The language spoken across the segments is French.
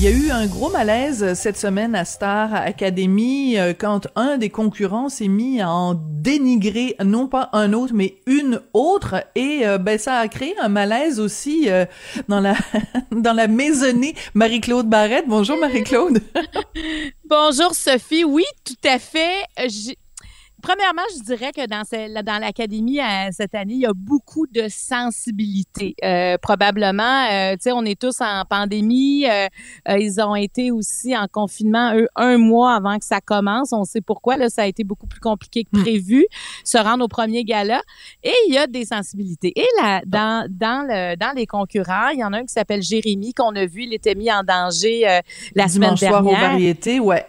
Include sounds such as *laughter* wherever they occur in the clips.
Il y a eu un gros malaise cette semaine à Star Academy euh, quand un des concurrents s'est mis à en dénigrer non pas un autre mais une autre et euh, ben ça a créé un malaise aussi euh, dans la *laughs* dans la maisonnée Marie-Claude Barrette. Bonjour Marie-Claude. *laughs* Bonjour Sophie. Oui, tout à fait. Premièrement, je dirais que dans, dans l'académie euh, cette année, il y a beaucoup de sensibilité. Euh, probablement, euh, tu sais, on est tous en pandémie. ils ont été aussi en confinement, eux, un mois avant que ça commence. On sait pourquoi. Là, ça a été beaucoup plus compliqué que hmm. prévu, se rendre au premier gala. Et il y a des sensibilités. Et là, dans, dans, le, dans les concurrents, il y en a un qui s'appelle Jérémy, qu'on a vu, il était mis en danger la semaine dernière. soir aux variétés, ouais.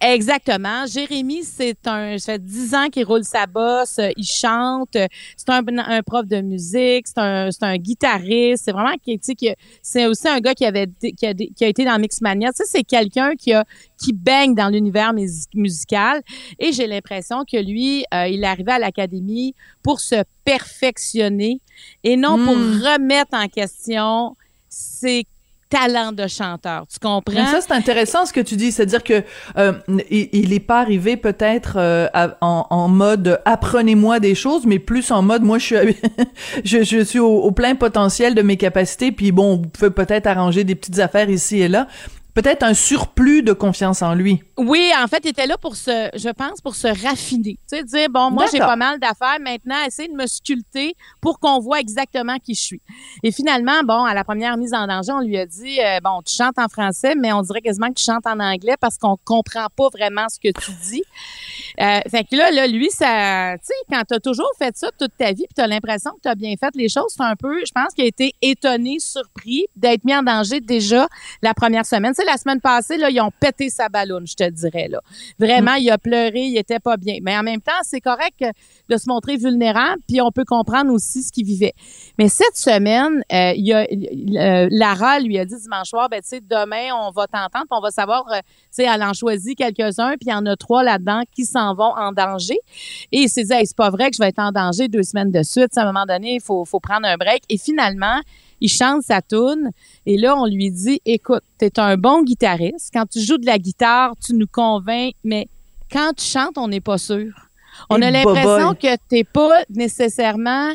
Exactement. Jérémy, c'est un, ça fait dix ans qu'il roule sa bosse, il chante, c'est un, un, prof de musique, c'est un, c'est un guitariste, c'est vraiment tu c'est aussi un gars qui avait, qui a, qui a été dans Mixmania. Tu sais, c'est quelqu'un qui a, qui baigne dans l'univers musical. Et j'ai l'impression que lui, euh, il est arrivé à l'académie pour se perfectionner et non pour hmm. remettre en question ses talent de chanteur. Tu comprends? Ça, c'est intéressant ce que tu dis. C'est-à-dire que euh, il n'est pas arrivé peut-être euh, en, mode apprenez-moi des choses, mais plus en mode moi je suis *laughs* je, suis au, plein potentiel de mes capacités. Puis bon, vous pouvez peut-être arranger des petites affaires ici et là peut-être un surplus de confiance en lui. Oui, en fait, il était là pour se, je pense, pour se raffiner. Tu sais, dire, bon, moi, j'ai pas mal d'affaires. Maintenant, essayer de me sculpter pour qu'on voit exactement qui je suis. Et finalement, bon, à la première mise en danger, on lui a dit, euh, bon, tu chantes en français, mais on dirait quasiment que tu chantes en anglais parce qu'on comprend pas vraiment ce que tu dis. Euh, fait que là, là, lui, ça, tu sais, quand tu as toujours fait ça toute ta vie, puis tu as l'impression que tu as bien fait les choses, c'est un peu, je pense qu'il a été étonné, surpris d'être mis en danger déjà la première semaine. Tu sais, la semaine passée, là, ils ont pété sa ballonne, je te dirais, là. Vraiment, il a pleuré, il était pas bien. Mais en même temps, c'est correct de se montrer vulnérable, puis on peut comprendre aussi ce qu'il vivait. Mais cette semaine, euh, il y a, euh, Lara lui a dit dimanche soir, ben, tu sais, demain, on va t'entendre, puis on va savoir, tu sais, elle en choisit quelques-uns, puis il y en a trois là-dedans qui s'en vont en danger. Et il s'est dit, c'est pas vrai que je vais être en danger deux semaines de suite. À un moment donné, il faut, faut prendre un break. Et finalement, il chante sa tune et là on lui dit écoute, tu es un bon guitariste, quand tu joues de la guitare, tu nous convaincs mais quand tu chantes, on n'est pas sûr. On a l'impression que t'es pas nécessairement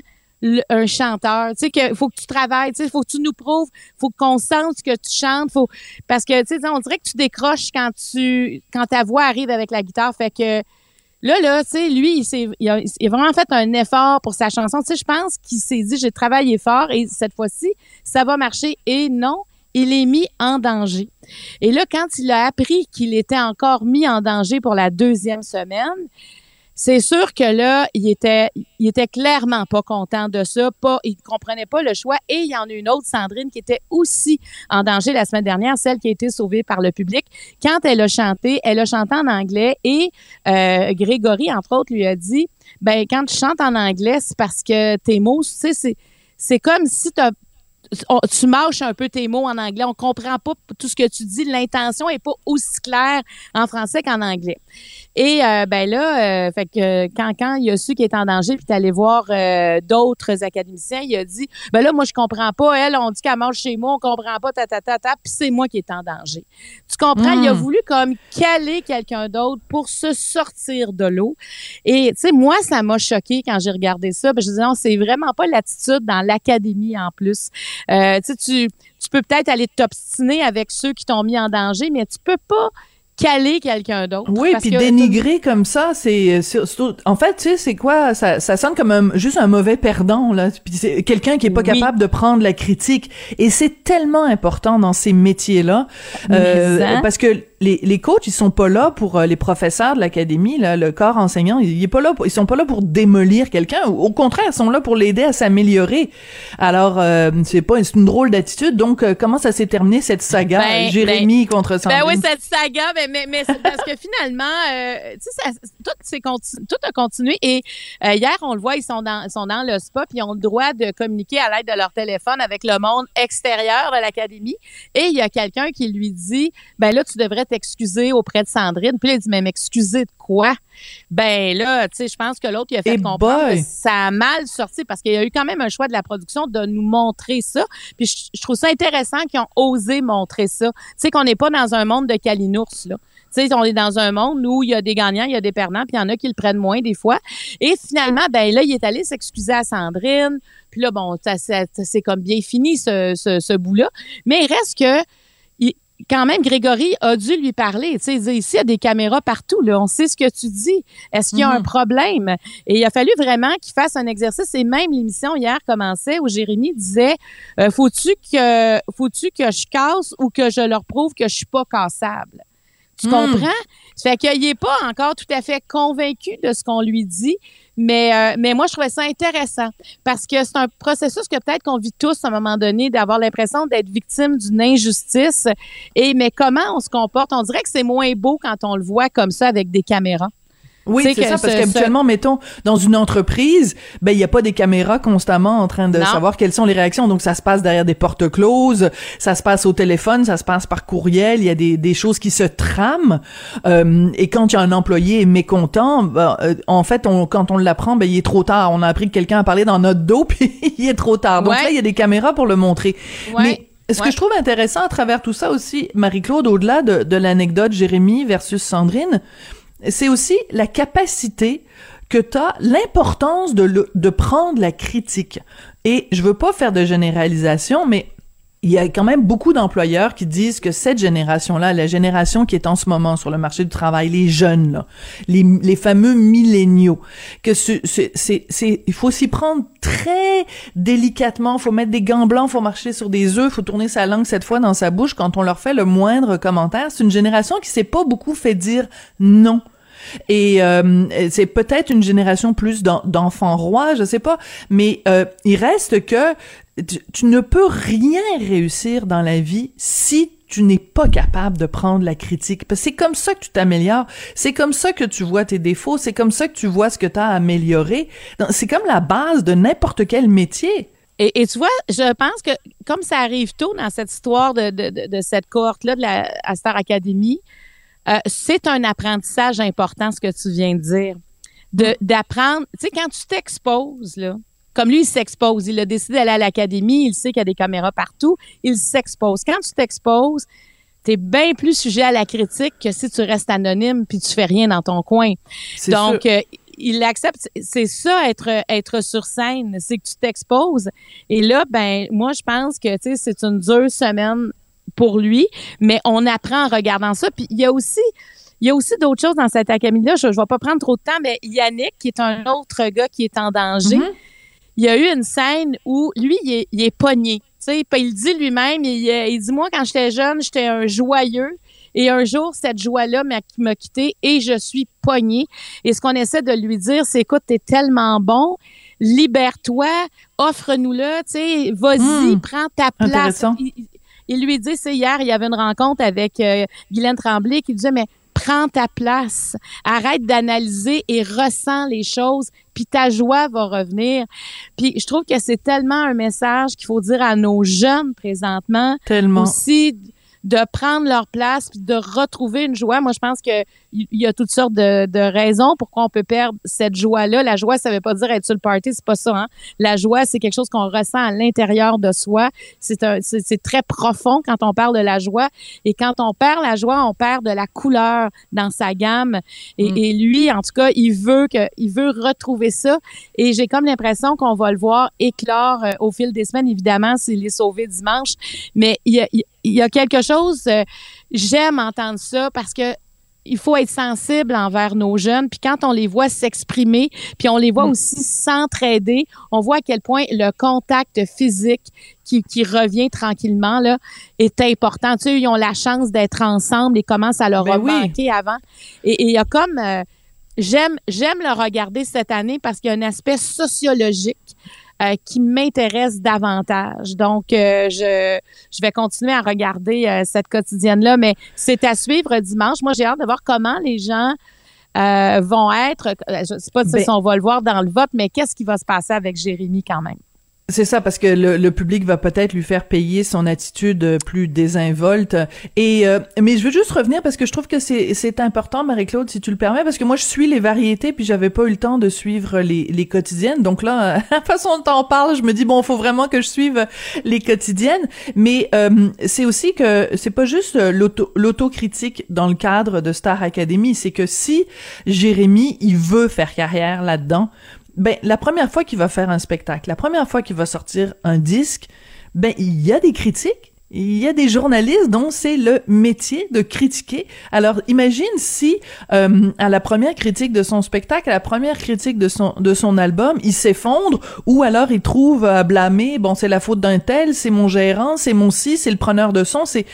un chanteur. Tu sais que faut que tu travailles, tu sais, faut que tu nous prouves, faut qu'on sente que tu chantes, faut parce que tu sais, on dirait que tu décroches quand tu quand ta voix arrive avec la guitare, fait que Là, là, tu sais, lui, il, il, a, vraiment fait un effort pour sa chanson. Tu sais, je pense qu'il s'est dit, j'ai travaillé fort et cette fois-ci, ça va marcher. Et non, il est mis en danger. Et là, quand il a appris qu'il était encore mis en danger pour la deuxième semaine, c'est sûr que là, il était, il était clairement pas content de ça, pas, il comprenait pas le choix. Et il y en a une autre, Sandrine, qui était aussi en danger la semaine dernière, celle qui a été sauvée par le public. Quand elle a chanté, elle a chanté en anglais et euh, Grégory, entre autres, lui a dit, ben quand tu chantes en anglais, c'est parce que tes mots, tu sais, c'est c'est comme si tu tu mâches un peu tes mots en anglais. On comprend pas tout ce que tu dis. L'intention est pas aussi claire en français qu'en anglais. Et euh, ben là, euh, fait que quand quand il a su qu'il était en danger, puis allé voir euh, d'autres académiciens, il a dit ben là moi je comprends pas. Elle, on dit qu'elle mange chez moi, on comprend pas ta ta ta ta, puis c'est moi qui est en danger. Tu comprends? Il a hmm. voulu comme caler quelqu'un d'autre pour se sortir de l'eau. Et tu sais moi ça m'a choqué quand j'ai regardé ça. Ben, je disais non c'est vraiment pas l'attitude dans l'académie en plus. Euh, tu tu peux peut-être aller t'obstiner avec ceux qui t'ont mis en danger, mais tu peux pas caler quelqu'un d'autre. Oui, puis dénigrer comme ça, c'est en fait, tu sais, c'est quoi ça, ça sonne comme un, juste un mauvais perdant là. Puis c'est quelqu'un qui est pas capable de prendre la critique et c'est tellement important dans ces métiers là euh, parce que les, les coachs, ils sont pas là pour euh, les professeurs de l'académie, le corps enseignant, il, est pas là, pour, ils sont pas là pour démolir quelqu'un. Au, contraire, ils sont là pour l'aider à s'améliorer. Alors, euh, c'est pas, c'est une drôle d'attitude. Donc, euh, comment ça s'est terminé cette saga, ben, Jérémy ben, contre Sandrine? Ben oui, cette saga, ben, mais, mais parce que finalement, tu sais, tout, tout a continué. Et hier, on le voit, ils sont dans, ils sont dans le spa, puis ils ont le droit de communiquer à l'aide de leur téléphone avec le monde extérieur de l'académie. Et il y a quelqu'un qui lui dit, ben là, tu devrais t'excuser auprès de Sandrine. Puis là, il dit, mais m'excuser de quoi? Ben là, tu sais, je pense que l'autre, il a fait comprendre que ça a mal sorti parce qu'il y a eu quand même un choix de la production de nous montrer ça. Puis je, trouve ça intéressant qu'ils ont osé montrer ça. Tu sais, qu'on n'est pas dans un monde de calinours, là. Tu sais, on est dans un monde où il y a des gagnants, il y a des perdants, puis il y en a qui le prennent moins des fois. Et finalement, ben là, il est allé s'excuser à Sandrine. Puis là, bon, c'est comme bien fini ce, ce, ce bout-là. Mais il reste que quand même, Grégory a dû lui parler. Tu sais, ici, il y a des caméras partout. Là. On sait ce que tu dis. Est-ce qu'il y a un mhm. problème? Et il a fallu vraiment qu'il fasse un exercice. Et même l'émission hier commençait où Jérémy disait euh, Faut-tu que faut-tu que je casse ou que je leur prouve que je suis pas cassable? Tu hmm. comprends? Ça fait qu'il n'est pas encore tout à fait convaincu de ce qu'on lui dit, mais, euh, mais moi, je trouvais ça intéressant parce que c'est un processus que peut-être qu'on vit tous à un moment donné, d'avoir l'impression d'être victime d'une injustice. Et mais comment on se comporte? On dirait que c'est moins beau quand on le voit comme ça avec des caméras. Oui, c'est ça, parce qu'habituellement, mettons, dans une entreprise, ben il y a pas des caméras constamment en train de savoir quelles sont les réactions. Donc ça se passe derrière des portes closes, ça se passe au téléphone, ça se passe par courriel. Il y a des, des choses qui se trament. Euh, et quand il y a un employé mécontent, ben, euh, en fait, on, quand on l'apprend, ben il est trop tard. On a appris que quelqu'un a parlé dans notre dos, *laughs* puis il est trop tard. Donc là, il y a des caméras pour le montrer. Mais ce que je trouve intéressant à travers tout ça aussi, Marie-Claude, au-delà de, de l'anecdote Jérémy versus Sandrine, c'est aussi la capacité que tu as, l'importance de, de prendre la critique. Et je veux pas faire de généralisation, mais il y a quand même beaucoup d'employeurs qui disent que cette génération-là, la génération qui est en ce moment sur le marché du travail, les jeunes, là, les, les fameux milléniaux, que c'est, il faut s'y prendre très délicatement, faut mettre des gants blancs, faut marcher sur des œufs, faut tourner sa langue cette fois dans sa bouche quand on leur fait le moindre commentaire. C'est une génération qui s'est pas beaucoup fait dire non et euh, c'est peut-être une génération plus d'enfants rois, je sais pas, mais euh, il reste que tu, ne peux rien réussir dans la vie si tu n'es pas capable de prendre la critique. Parce que c'est comme ça que tu t'améliores. C'est comme ça que tu vois tes défauts. C'est comme ça que tu vois ce que tu as amélioré. C'est comme la base de n'importe quel métier. Et, tu vois, je pense que comme ça arrive tôt dans cette histoire de, cette cohorte-là de la Star Academy, euh, c'est un apprentissage important, ce que tu viens de dire. De, d'apprendre, tu sais, quand tu t'exposes, là, comme lui, il s'expose. Il a décidé d'aller à l'académie, il sait qu'il y a des caméras partout, il s'expose. Quand tu t'exposes, tu es bien plus sujet à la critique que si tu restes anonyme puis tu fais rien dans ton coin. Donc, euh, il l'accepte. C'est ça, être, être sur scène, c'est que tu t'exposes. Et là, ben, moi, je pense que, tu sais, c'est une dure semaine pour lui, mais on apprend en regardant ça. Puis il y a aussi il y a aussi d'autres choses dans cette académie-là. Je ne vais pas prendre trop de temps, mais Yannick, qui est un autre gars qui est en danger, mm-hmm. il y a eu une scène où lui, il est, il est pogné. il dit lui-même, il, il, dit Moi, quand j'étais jeune, j'étais un joyeux. Et un jour, cette joie-là m'a quitté et je suis pogné. Et ce qu'on essaie de lui dire, c'est écoute, t'es tellement bon, libère-toi, offre-nous-le, tu sais, vas-y, hmm. prends ta place il lui dit, c'est hier, il y avait une rencontre avec euh, Guylaine Tremblay qui disait, mais prends ta place, arrête d'analyser et ressens les choses, puis ta joie va revenir. Puis je trouve que c'est tellement un message qu'il faut dire à nos jeunes présentement. Tellement. Aussi de prendre leur place puis de retrouver une joie. Moi, je pense que il y a toutes sortes de, de raisons pourquoi on peut perdre cette joie-là. La joie, ça veut pas dire être sur le party, c'est pas ça. Hein? La joie, c'est quelque chose qu'on ressent à l'intérieur de soi. C'est un, c'est très profond quand on parle de la joie. Et quand on perd la joie, on perd de la couleur dans sa gamme. Et, mm. et lui, en tout cas, il veut que, il veut retrouver ça. Et j'ai comme l'impression qu'on va le voir éclore euh, au fil des semaines. Évidemment, s'il est sauvé dimanche, mais il y a, il y a quelque chose. Euh, j'aime entendre ça parce que il faut être sensible envers nos jeunes. Puis quand on les voit s'exprimer, puis on les voit mm. aussi s'entraider, on voit à quel point le contact physique qui, qui revient tranquillement là est important. Tu sais, ils ont la chance d'être ensemble et comment ça leur ben a manqué avant. Et il y a comme euh, j'aime j'aime le regarder cette année parce qu'il y a un aspect sociologique euh, qui m'intéresse davantage. Donc, euh, je, je vais continuer à regarder euh, cette quotidienne-là, mais c'est à suivre dimanche. Moi, j'ai hâte de voir comment les gens vont être. Je ne sais pas si ben on va le voir dans le vote, mais qu'est-ce qui va se passer avec Jérémy quand même? C'est ça, parce que le, public va peut-être lui faire payer son attitude plus désinvolte. Et euh, mais je veux juste revenir parce que je trouve que c'est c'est important, Marie-Claude, si tu le permets, parce que moi je suis les variétés, puis j'avais pas eu le temps de suivre les, les quotidiennes. Donc là, à *laughs* la façon dont t'en parles, je me dis bon, faut vraiment que je suive les quotidiennes. Mais euh, c'est aussi que c'est pas juste l'auto l'autocritique dans le cadre de Star Academy, c'est que si Jérémy il veut faire carrière là-dedans ben la première fois qu'il va faire un spectacle, la première fois qu'il va sortir un disque, ben il y a des critiques. Il y a des journalistes dont c'est le métier de critiquer. Alors imagine si euh, à la première critique de son spectacle, à la première critique de son de son album, il s'effondre ou alors il trouve à blâmer, bon c'est la faute d'un tel, c'est mon gérant, c'est mon si, c'est le preneur de son, c'est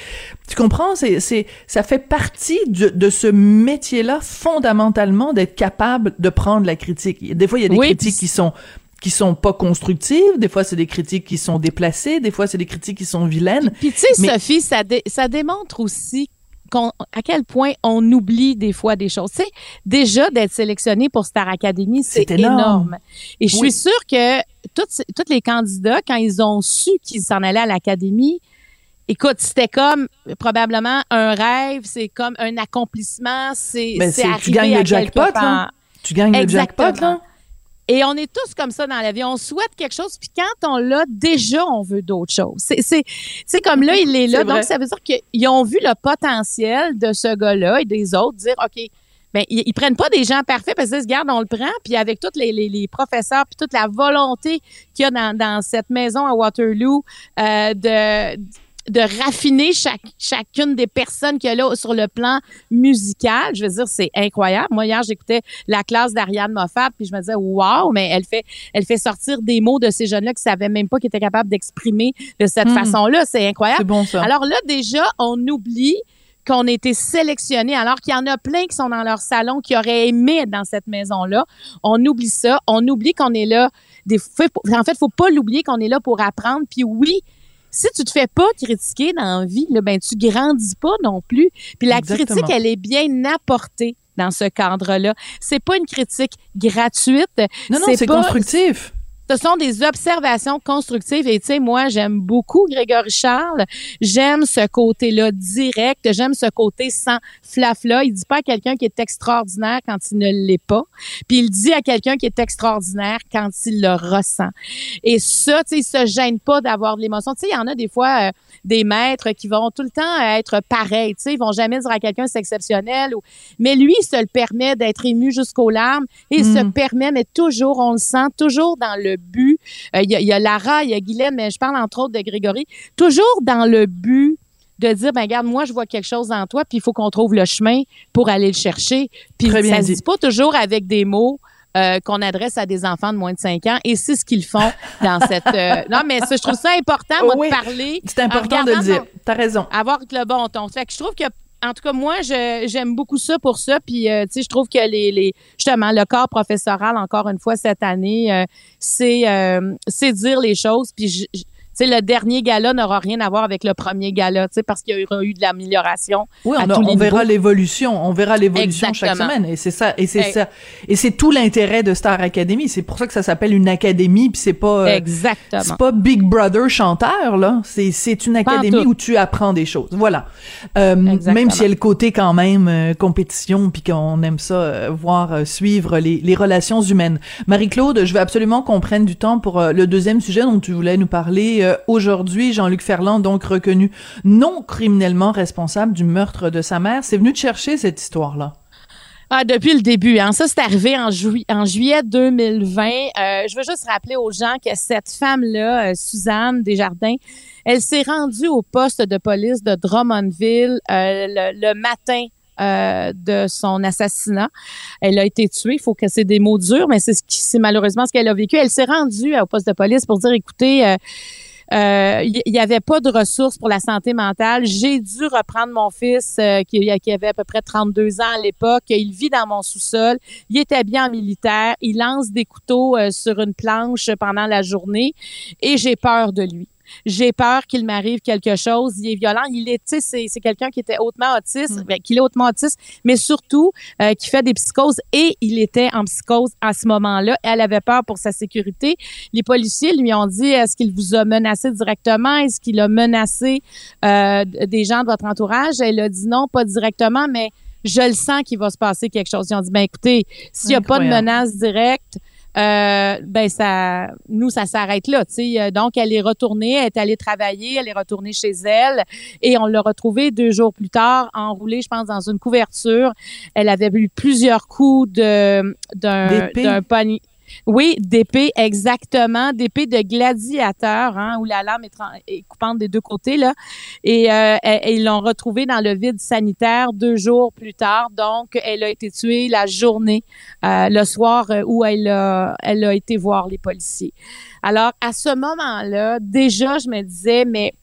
tu comprends, c'est c'est ça fait partie de, de ce métier-là fondamentalement d'être capable de prendre la critique. Des fois il y a des critiques qui sont qui sont pas constructives, des fois c'est des critiques qui sont déplacées, des fois c'est des critiques qui sont vilaines. Puis tu sais Sophie, ça ça démontre aussi à quel point on oublie des fois des choses. Tu sais, déjà d'être sélectionné pour Star Academy, c'est énorme. Et je suis sûre que tous les candidats, quand ils ont su qu'ils s'en allaient à l'Académie, écoute, c'était comme probablement un rêve, c'est comme un accomplissement, c'est ben, tu gagnes le jackpot, là. Tu gagnes le jackpot, là. Et on est tous comme ça dans la vie. On souhaite quelque chose, puis quand on l'a, déjà, on veut d'autres choses. C'est, c'est, comme là, il est là. donc, ça veut dire qu'ils ont vu le potentiel de ce gars-là et des autres dire, OK, ben, ils, prennent pas des gens parfaits parce qu'ils se gardent, on le prend, puis avec tous les, les, les, professeurs, puis toute la volonté qu'il y a dans, dans cette maison à Waterloo euh, de de raffiner chaque, chacune des personnes qu'il y a là sur le plan musical. Je veux dire, c'est incroyable. Moi, hier, j'écoutais la classe d'Ariane Moffat, puis je me disais, waouh, mais elle fait, elle fait sortir des mots de ces jeunes-là qui savaient même pas qu'ils étaient capables d'exprimer de cette hmm. façon-là. C'est incroyable. C'est bon, ça. Alors là, déjà, on oublie qu'on a été sélectionnés, alors qu'il y en a plein qui sont dans leur salon qui auraient aimé être dans cette maison-là. On oublie ça. On oublie qu'on est là. Des, en fait, faut pas l'oublier qu'on est là pour apprendre. Puis oui, si tu te fais pas critiquer dans la vie, là, ben tu grandis pas non plus. Puis la critique, elle est bien apportée dans ce cadre-là. C'est pas une critique gratuite. Non, non, c'est constructif ce sont des observations constructives. Et tu sais, moi, j'aime beaucoup Grégory Charles. J'aime ce côté-là direct. J'aime ce côté sans flafla. Il dit pas à quelqu'un qui est extraordinaire quand il ne l'est pas. Puis il dit à quelqu'un qui est extraordinaire quand il le ressent. Et ça, tu sais, il se gêne pas d'avoir de l'émotion. Tu sais, il y en a des fois euh, des maîtres qui vont tout le temps être pareils. Tu sais, ils vont jamais dire à quelqu'un c'est exceptionnel. Ou... Mais lui, il se le permet d'être ému jusqu'aux larmes. Et il se mm. permet, mais toujours, on le sent, toujours dans le but. Euh, il y, a Lara, il y a Guylaine, mais je parle entre autres de Grégory. Toujours dans le but de dire ben regarde moi je vois quelque chose en toi puis il faut qu'on trouve le chemin pour aller le chercher. Puis ça se dit. pas toujours avec des mots euh, qu'on adresse à des enfants de moins de 5 ans et c'est ce qu'ils font dans cette euh, *laughs* non mais je trouve ça important moi de parler c'est important de le dire. t'as raison. Avoir le bon ton. Fait que je trouve que en tout cas, moi, j'aime beaucoup ça pour ça. Puis, euh, tu sais, je trouve que les, les, justement, le corps professoral, encore une fois, cette année, euh, c'est euh, dire les choses. Puis, sais, le dernier gala n'aura rien à voir avec le premier gala, tu sais, parce qu'il y aura eu de l'amélioration. Oui, on, verra l'évolution, on verra l'évolution chaque semaine, et c'est ça, et c'est ça, et c'est tout l'intérêt de Star Academy. C'est pour ça que ça s'appelle une académie, puis c'est pas, euh, exactement, c'est pas Big Brother chanteur là. C'est c'est une académie où tu apprends des choses. Voilà. Euh, même s'il y a le côté quand même euh, compétition, puis qu'on aime ça voir suivre les les relations humaines. Marie-Claude, je veux absolument qu'on prenne du temps pour le deuxième sujet dont tu voulais nous parler aujourd'hui, Jean-Luc Ferland, donc reconnu non criminellement responsable du meurtre de sa mère, c'est venu te chercher cette histoire-là. Ah, depuis le début. Hein. Ça, c'est arrivé en, juillet 2020. Euh, je veux juste rappeler aux gens que cette femme-là, euh, Suzanne Desjardins, elle s'est rendue au poste de police de Drummondville le, matin euh, de son assassinat. Elle a été tuée. Il faut que c'est des mots durs, mais c'est malheureusement ce qu'elle a vécu. Elle s'est rendue au poste de police pour dire, écoutez, euh, il euh, n'y avait pas de ressources pour la santé mentale. J'ai dû reprendre mon fils euh, qui, qui, avait à peu près 32 ans à l'époque. Il vit dans mon sous-sol. Il est habillé en militaire. Il lance des couteaux euh, sur une planche pendant la journée et j'ai peur de lui j'ai peur qu'il m'arrive quelque chose. Il est violent. Il est, c'est, c'est quelqu'un qui était hautement autiste, mm. ben, qu'il est hautement autiste, mais surtout euh, qui fait des psychoses et il était en psychose à ce moment-là. Elle avait peur pour sa sécurité. Les policiers lui ont dit est-ce qu'il vous a menacé directement? Est-ce qu'il a menacé euh, des gens de votre entourage? Elle a dit non, pas directement, mais je le sens qu'il va se passer quelque chose. Ils ont dit ben écoutez, s'il n'y a pas de menace directe, euh, ben ça, nous ça s'arrête là. sais. Euh, donc elle est retournée, elle est allée travailler, elle est retournée chez elle et on l'a retrouvée deux jours plus tard enroulée, je pense, dans une couverture. Elle avait eu plusieurs coups de d'un d'un panier. Oui, d'épée, exactement, d'épée de gladiateur, hein, où la lame est, coupante des deux côtés là. Et, euh, ils l'ont retrouvée dans le vide sanitaire deux jours plus tard. Donc, elle a été tuée la journée, euh, le soir euh, où elle a, été voir les policiers. Alors, à ce moment-là, déjà, je me disais, mais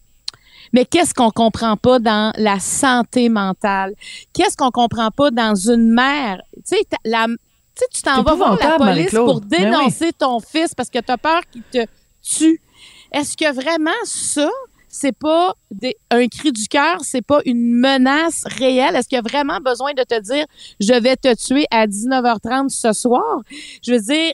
qu'est-ce qu'on comprend pas dans la santé mentale? Qu'est-ce qu'on comprend pas dans une mère? Tu sais, tu sais, tu t'en vas voir la police pour ben dénoncer ton fils parce que tu as peur qu'il te tue. Est-ce que vraiment ça, c'est pas un cri du cœur, c'est pas une menace réelle? Est-ce qu'il y a vraiment besoin de te dire je vais te tuer à 19h30 ce soir? Je veux dire,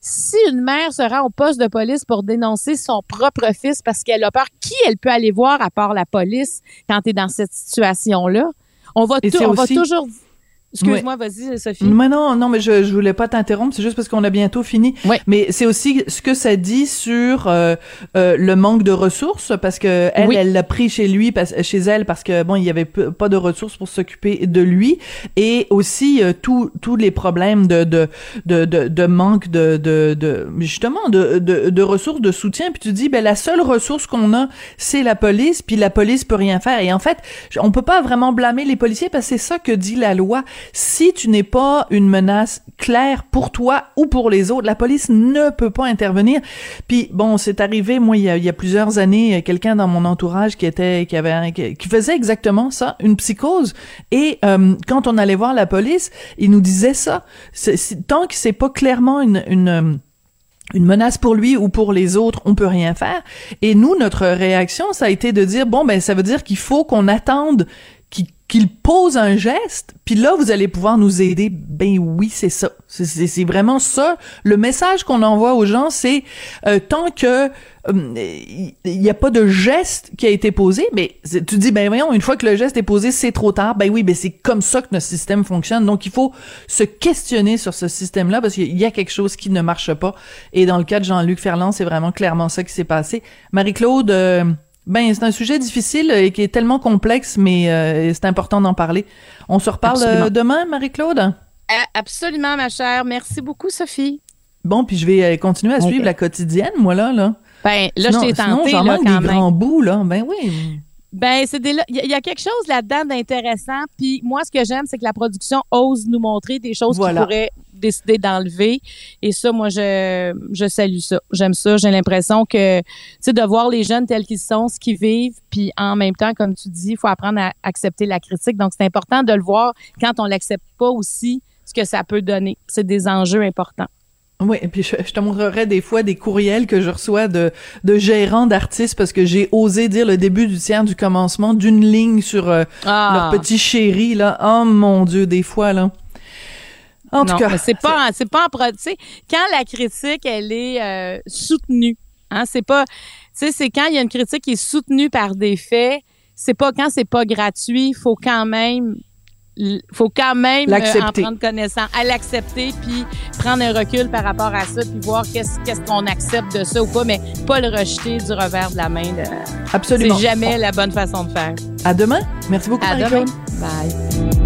si une mère se rend au poste de police pour dénoncer son propre fils parce qu'elle a peur, qui elle peut aller voir à part la police quand tu es dans cette situation-là? On va, on va toujours Excuse-moi, vas-y, Sophie. Mais non, non, mais je, je voulais pas t'interrompre, c'est juste parce qu'on a bientôt fini. Oui. Mais c'est aussi ce que ça dit sur euh, euh, le manque de ressources, parce que elle, elle l'a pris chez lui, chez elle, parce que bon, il y avait pas de ressources pour s'occuper de lui, et aussi euh, tous tous les problèmes de de de de, de manque de, de de justement de, de de ressources, de soutien. Puis tu dis, ben la seule ressource qu'on a, c'est la police, puis la police peut rien faire. Et en fait, on peut pas vraiment blâmer les policiers parce que c'est ça que dit la loi si tu n'es pas une menace claire pour toi ou pour les autres, la police ne peut pas intervenir. Puis bon, c'est arrivé moi il y a, plusieurs années, quelqu'un dans mon entourage qui était qui avait qui faisait exactement ça, une psychose. Et euh, quand on allait voir la police, il nous disait ça. tant que c'est pas clairement une, une une menace pour lui ou pour les autres, on peut rien faire. Et nous, notre réaction, ça a été de dire bon ben ça veut dire qu'il faut qu'on attende qu'il pose un geste, puis là, vous allez pouvoir nous aider. Ben oui, c'est ça. C'est vraiment ça. Le message qu'on envoie aux gens, c'est euh, tant que il euh, n'y a pas de geste qui a été posé, mais tu dis, ben voyons, une fois que le geste est posé, c'est trop tard. Ben oui, ben c'est comme ça que notre système fonctionne. Donc, il faut se questionner sur ce système-là parce qu'il y a quelque chose qui ne marche pas. Et dans le cas de Jean-Luc Ferland, c'est vraiment clairement ça qui s'est passé. Marie-Claude... Euh, ben, c'est un sujet difficile et qui est tellement complexe, mais euh, c'est important d'en parler. On se reparle euh, demain, Marie-Claude? Absolument, ma chère. Merci beaucoup, Sophie. Bon, puis je vais euh, continuer à suivre la quotidienne, moi, là. là. Ben, là, je t'ai tenté, sinon, là, quand des grands bouts, là. Ben oui. Ben, c'est il y, a quelque chose là-dedans d'intéressant. Puis moi, ce que j'aime, c'est que la production ose nous montrer des choses voilà. qu'on pourrait décider d'enlever. Et ça, moi, je, je salue ça. J'aime ça. J'ai l'impression que, tu sais, de voir les jeunes tels qu'ils sont, ce qu'ils vivent, puis en même temps, comme tu dis, il faut apprendre à accepter la critique. Donc, c'est important de le voir quand on l'accepte pas aussi, ce que ça peut donner. C'est des enjeux importants. Oui, et puis je, te montrerai des fois des courriels que je reçois de, de gérants d'artistes parce que j'ai osé dire le début du tiers du commencement d'une ligne sur euh, ah. leur petit chéri là. Oh mon dieu, des fois là. En tout cas, c'est pas c'est pas en quand la critique elle est euh, soutenue, hein, c'est pas tu sais c'est quand il y a une critique qui est soutenue par des faits, c'est pas quand c'est pas gratuit, il faut quand même faut quand même euh, en prendre connaissance, à l'accepter, puis prendre un recul par rapport à ça, puis voir qu'est-ce qu'est-ce qu'on accepte de ça ou pas, mais pas le rejeter du revers de la main. Absolument. C'est jamais la bonne façon de faire. À demain. Merci beaucoup. À demain. Bye.